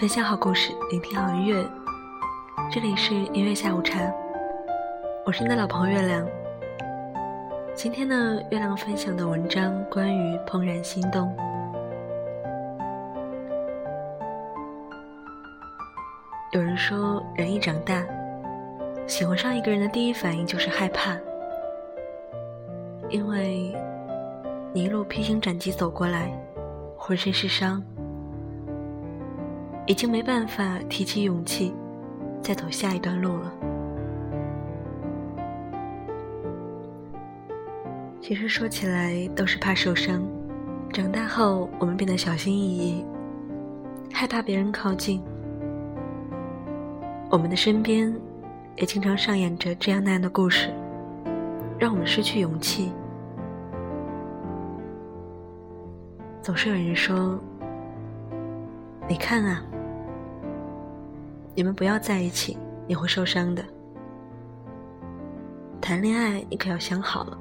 分享好故事，聆听好音乐。这里是音乐下午茶，我是你的老朋友月亮。今天呢，月亮分享的文章关于怦然心动。有人说，人一长大，喜欢上一个人的第一反应就是害怕，因为你一路披荆斩棘走过来，浑身是伤。已经没办法提起勇气，再走下一段路了。其实说起来都是怕受伤。长大后，我们变得小心翼翼，害怕别人靠近。我们的身边也经常上演着这样那样的故事，让我们失去勇气。总是有人说：“你看啊。”你们不要在一起，你会受伤的。谈恋爱，你可要想好了。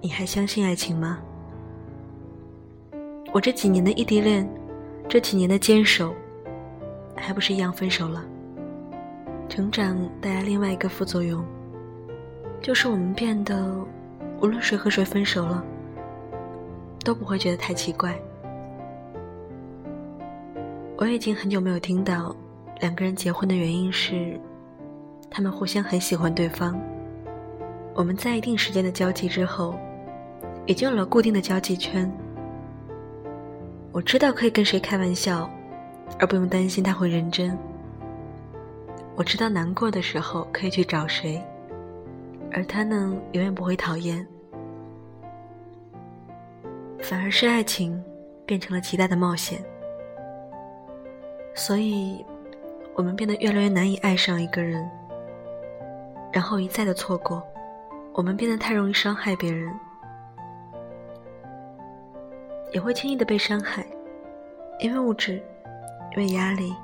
你还相信爱情吗？我这几年的异地恋，这几年的坚守，还不是一样分手了？成长带来另外一个副作用，就是我们变得，无论谁和谁分手了，都不会觉得太奇怪。我已经很久没有听到两个人结婚的原因是，他们互相很喜欢对方。我们在一定时间的交际之后，已经有了固定的交际圈。我知道可以跟谁开玩笑，而不用担心他会认真。我知道难过的时候可以去找谁，而他呢，永远不会讨厌。反而是爱情变成了极大的冒险。所以，我们变得越来越难以爱上一个人，然后一再的错过。我们变得太容易伤害别人，也会轻易的被伤害，因为物质，因为压力，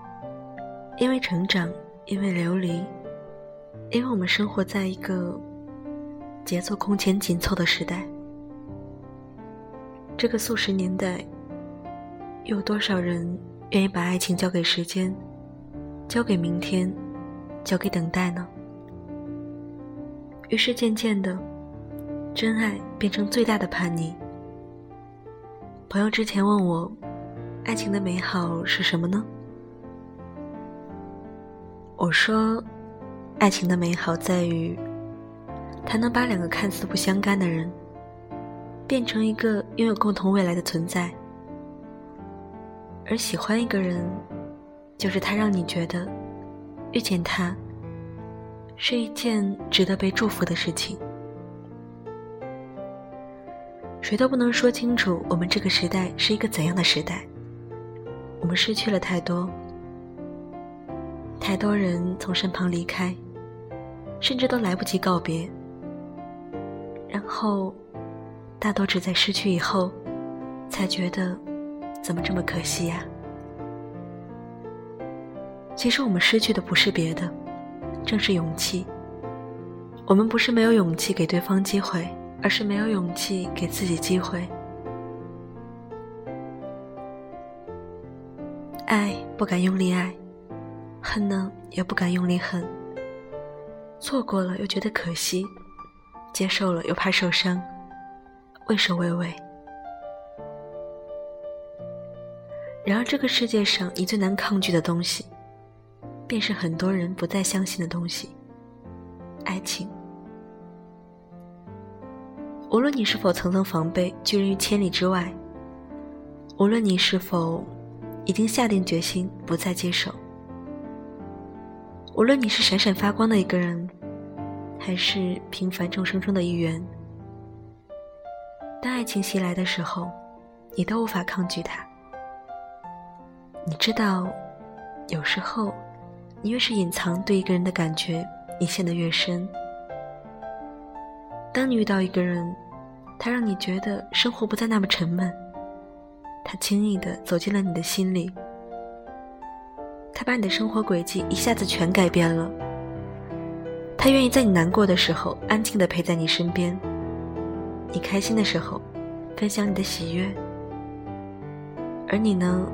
因为成长，因为流离，因为我们生活在一个节奏空前紧凑的时代。这个速食年代，有多少人？愿意把爱情交给时间，交给明天，交给等待呢？于是渐渐的，真爱变成最大的叛逆。朋友之前问我，爱情的美好是什么呢？我说，爱情的美好在于，它能把两个看似不相干的人，变成一个拥有共同未来的存在。而喜欢一个人，就是他让你觉得遇见他是一件值得被祝福的事情。谁都不能说清楚我们这个时代是一个怎样的时代。我们失去了太多，太多人从身旁离开，甚至都来不及告别。然后，大多只在失去以后，才觉得。怎么这么可惜呀？其实我们失去的不是别的，正是勇气。我们不是没有勇气给对方机会，而是没有勇气给自己机会。爱不敢用力爱，恨呢也不敢用力恨。错过了又觉得可惜，接受了又怕受伤，畏首畏尾。然而，这个世界上你最难抗拒的东西，便是很多人不再相信的东西——爱情。无论你是否层层防备，拒人于千里之外；无论你是否已经下定决心不再接受；无论你是闪闪发光的一个人，还是平凡众生中的一员，当爱情袭来的时候，你都无法抗拒它。你知道，有时候，你越是隐藏对一个人的感觉，你陷得越深。当你遇到一个人，他让你觉得生活不再那么沉闷，他轻易的走进了你的心里，他把你的生活轨迹一下子全改变了。他愿意在你难过的时候安静的陪在你身边，你开心的时候分享你的喜悦，而你呢？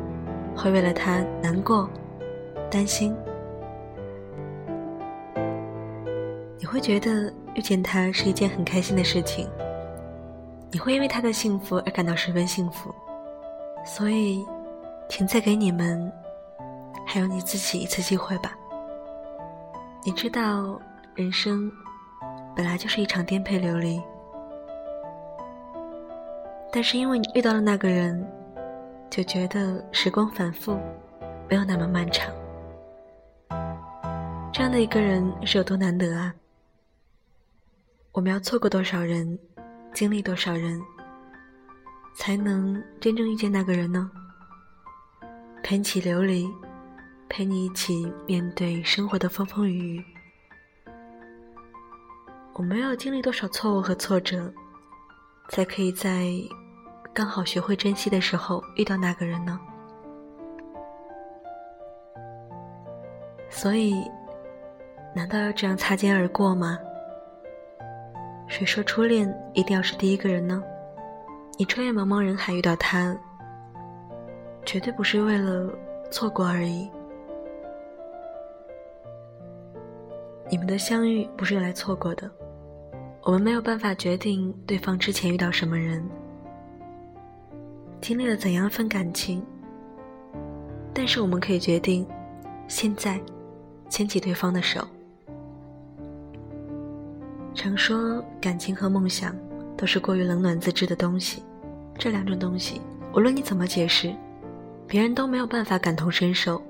会为了他难过、担心。你会觉得遇见他是一件很开心的事情，你会因为他的幸福而感到十分幸福。所以，请再给你们还有你自己一次机会吧。你知道，人生本来就是一场颠沛流离，但是因为你遇到了那个人，就觉得时光反复，没有那么漫长。这样的一个人是有多难得啊！我们要错过多少人，经历多少人，才能真正遇见那个人呢？陪你起流离，陪你一起面对生活的风风雨雨。我们要经历多少错误和挫折，才可以在刚好学会珍惜的时候遇到那个人呢？所以，难道要这样擦肩而过吗？谁说初恋一定要是第一个人呢？你穿越茫茫人海遇到他，绝对不是为了错过而已。你们的相遇不是用来错过的。我们没有办法决定对方之前遇到什么人，经历了怎样一份感情，但是我们可以决定，现在牵起对方的手。常说感情和梦想都是过于冷暖自知的东西，这两种东西无论你怎么解释，别人都没有办法感同身受。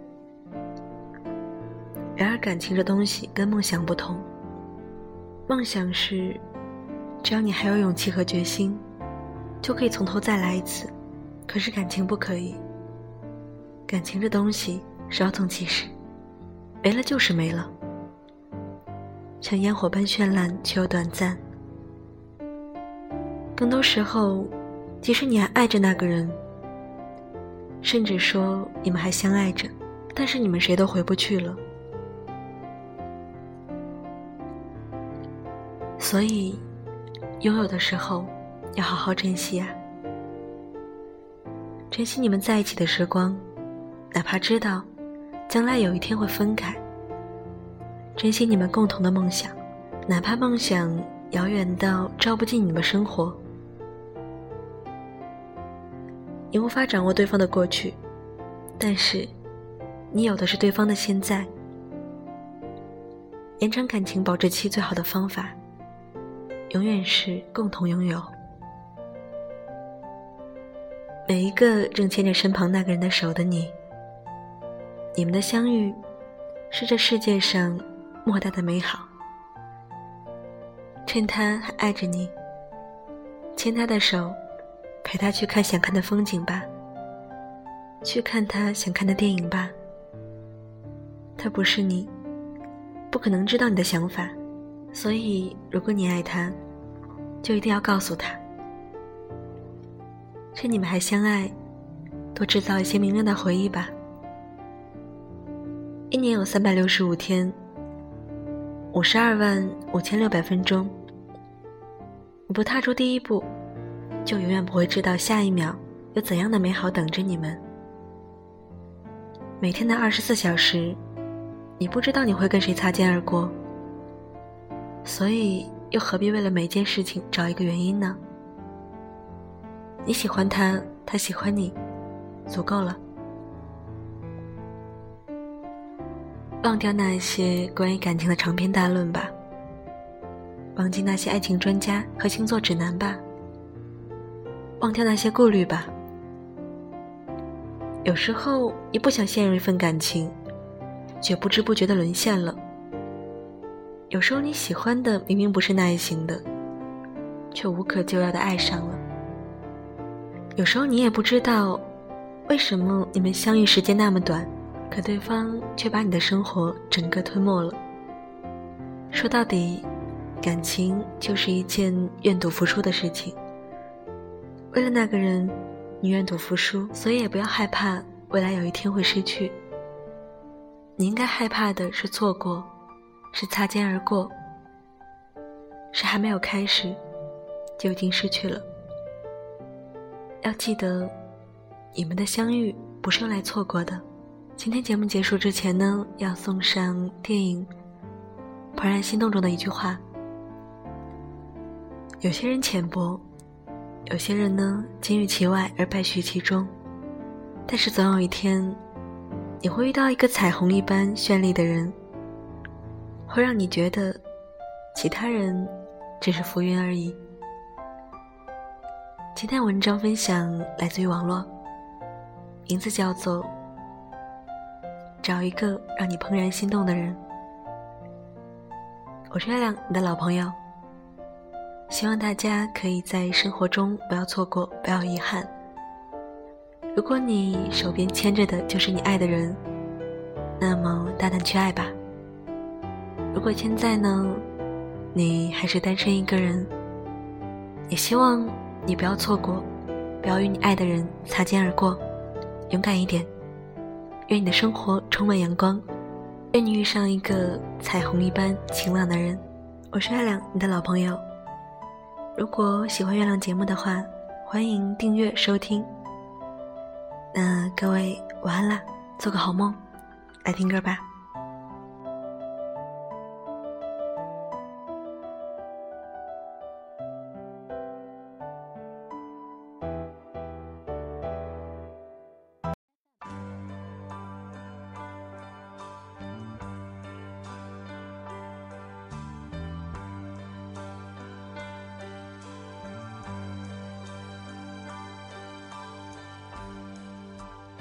然而感情这东西跟梦想不同，梦想是只要你还有勇气和决心，就可以从头再来一次，可是感情不可以。感情这东西稍纵即逝，没了就是没了。像烟火般绚烂，却又短暂。更多时候，即使你还爱着那个人，甚至说你们还相爱着，但是你们谁都回不去了。所以，拥有的时候要好好珍惜啊！珍惜你们在一起的时光，哪怕知道将来有一天会分开。珍惜你们共同的梦想，哪怕梦想遥远到照不进你们生活。你无法掌握对方的过去，但是你有的是对方的现在。延长感情保质期最好的方法，永远是共同拥有。每一个正牵着身旁那个人的手的你，你们的相遇，是这世界上。莫大的美好，趁他还爱着你，牵他的手，陪他去看想看的风景吧，去看他想看的电影吧。他不是你，不可能知道你的想法，所以如果你爱他，就一定要告诉他。趁你们还相爱，多制造一些明亮的回忆吧。一年有三百六十五天。五十二万五千六百分钟，你不踏出第一步，就永远不会知道下一秒有怎样的美好等着你们。每天的二十四小时，你不知道你会跟谁擦肩而过，所以又何必为了每件事情找一个原因呢？你喜欢他，他喜欢你，足够了。忘掉那些关于感情的长篇大论吧，忘记那些爱情专家和星座指南吧，忘掉那些顾虑吧。有时候你不想陷入一份感情，却不知不觉的沦陷了。有时候你喜欢的明明不是那一型的，却无可救药的爱上了。有时候你也不知道，为什么你们相遇时间那么短。可对方却把你的生活整个吞没了。说到底，感情就是一件愿赌服输的事情。为了那个人，你愿赌服输，所以也不要害怕未来有一天会失去。你应该害怕的是错过，是擦肩而过，是还没有开始就已经失去了。要记得，你们的相遇不是用来错过的。今天节目结束之前呢，要送上电影《怦然心动》中的一句话：有些人浅薄，有些人呢金玉其外而败絮其中，但是总有一天，你会遇到一个彩虹一般绚丽的人，会让你觉得其他人只是浮云而已。今天文章分享来自于网络，名字叫做《找一个让你怦然心动的人》。我是月亮，你的老朋友。希望大家可以在生活中不要错过，不要遗憾。如果你手边牵着的就是你爱的人，那么大胆去爱吧。如果现在呢，你还是单身一个人，也希望。你不要错过，不要与你爱的人擦肩而过，勇敢一点。愿你的生活充满阳光，愿你遇上一个彩虹一般晴朗的人。我是月亮，你的老朋友。如果喜欢月亮节目的话，欢迎订阅收听。那各位晚安啦，做个好梦，来听歌吧。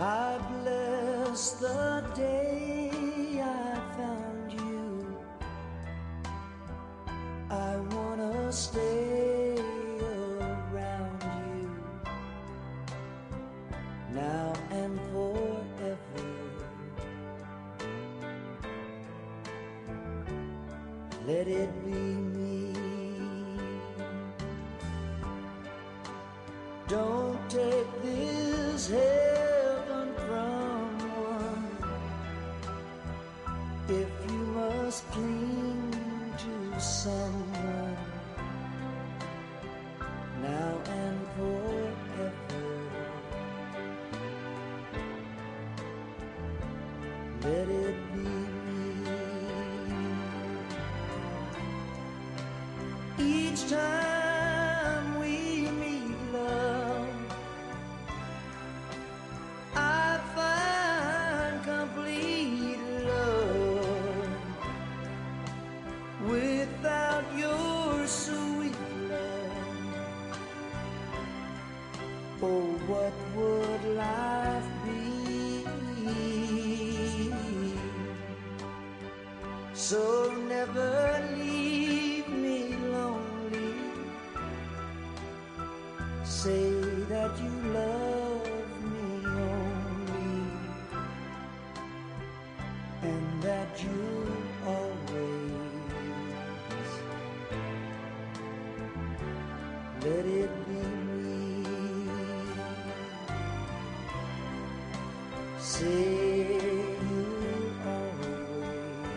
I bless the day I found you. I wanna stay around you now and forever. Let it be me. Don't take this head. sun. say that you love me only and that you always let it be me. Say you always